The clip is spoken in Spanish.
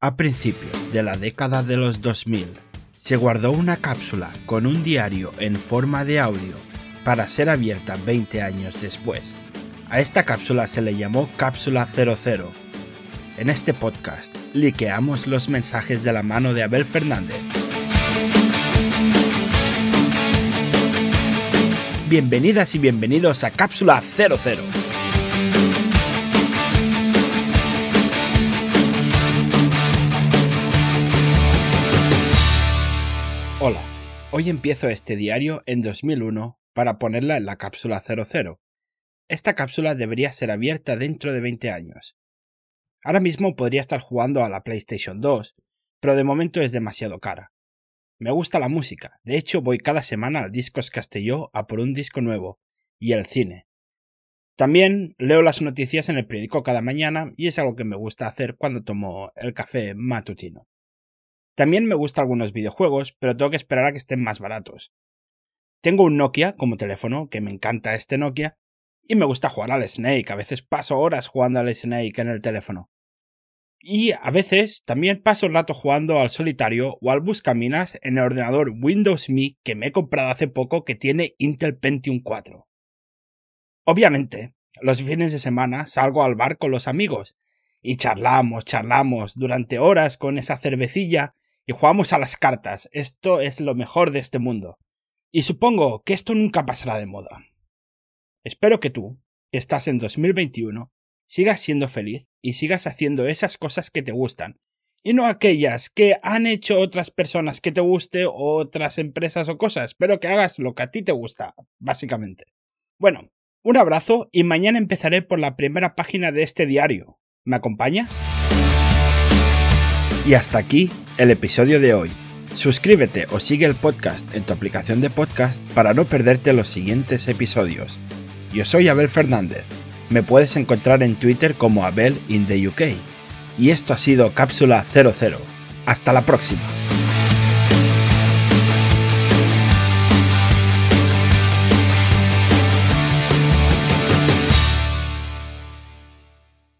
A principios de la década de los 2000, se guardó una cápsula con un diario en forma de audio para ser abierta 20 años después. A esta cápsula se le llamó Cápsula 00. En este podcast, liqueamos los mensajes de la mano de Abel Fernández. Bienvenidas y bienvenidos a Cápsula 00. Hola, hoy empiezo este diario en 2001 para ponerla en la cápsula 00. Esta cápsula debería ser abierta dentro de 20 años. Ahora mismo podría estar jugando a la PlayStation 2, pero de momento es demasiado cara. Me gusta la música, de hecho voy cada semana al Discos Castelló a por un disco nuevo, y el cine. También leo las noticias en el periódico cada mañana y es algo que me gusta hacer cuando tomo el café matutino. También me gustan algunos videojuegos, pero tengo que esperar a que estén más baratos. Tengo un Nokia como teléfono, que me encanta este Nokia, y me gusta jugar al Snake, a veces paso horas jugando al Snake en el teléfono. Y a veces también paso el rato jugando al solitario o al buscaminas en el ordenador Windows Me que me he comprado hace poco que tiene Intel Pentium 4. Obviamente, los fines de semana salgo al bar con los amigos y charlamos, charlamos durante horas con esa cervecilla y jugamos a las cartas. Esto es lo mejor de este mundo. Y supongo que esto nunca pasará de moda. Espero que tú, que estás en 2021, sigas siendo feliz y sigas haciendo esas cosas que te gustan, y no aquellas que han hecho otras personas que te guste o otras empresas o cosas, pero que hagas lo que a ti te gusta, básicamente. Bueno, un abrazo y mañana empezaré por la primera página de este diario. ¿Me acompañas? Y hasta aquí el episodio de hoy. Suscríbete o sigue el podcast en tu aplicación de podcast para no perderte los siguientes episodios. Yo soy Abel Fernández. Me puedes encontrar en Twitter como Abel in the UK. Y esto ha sido Cápsula 00. Hasta la próxima.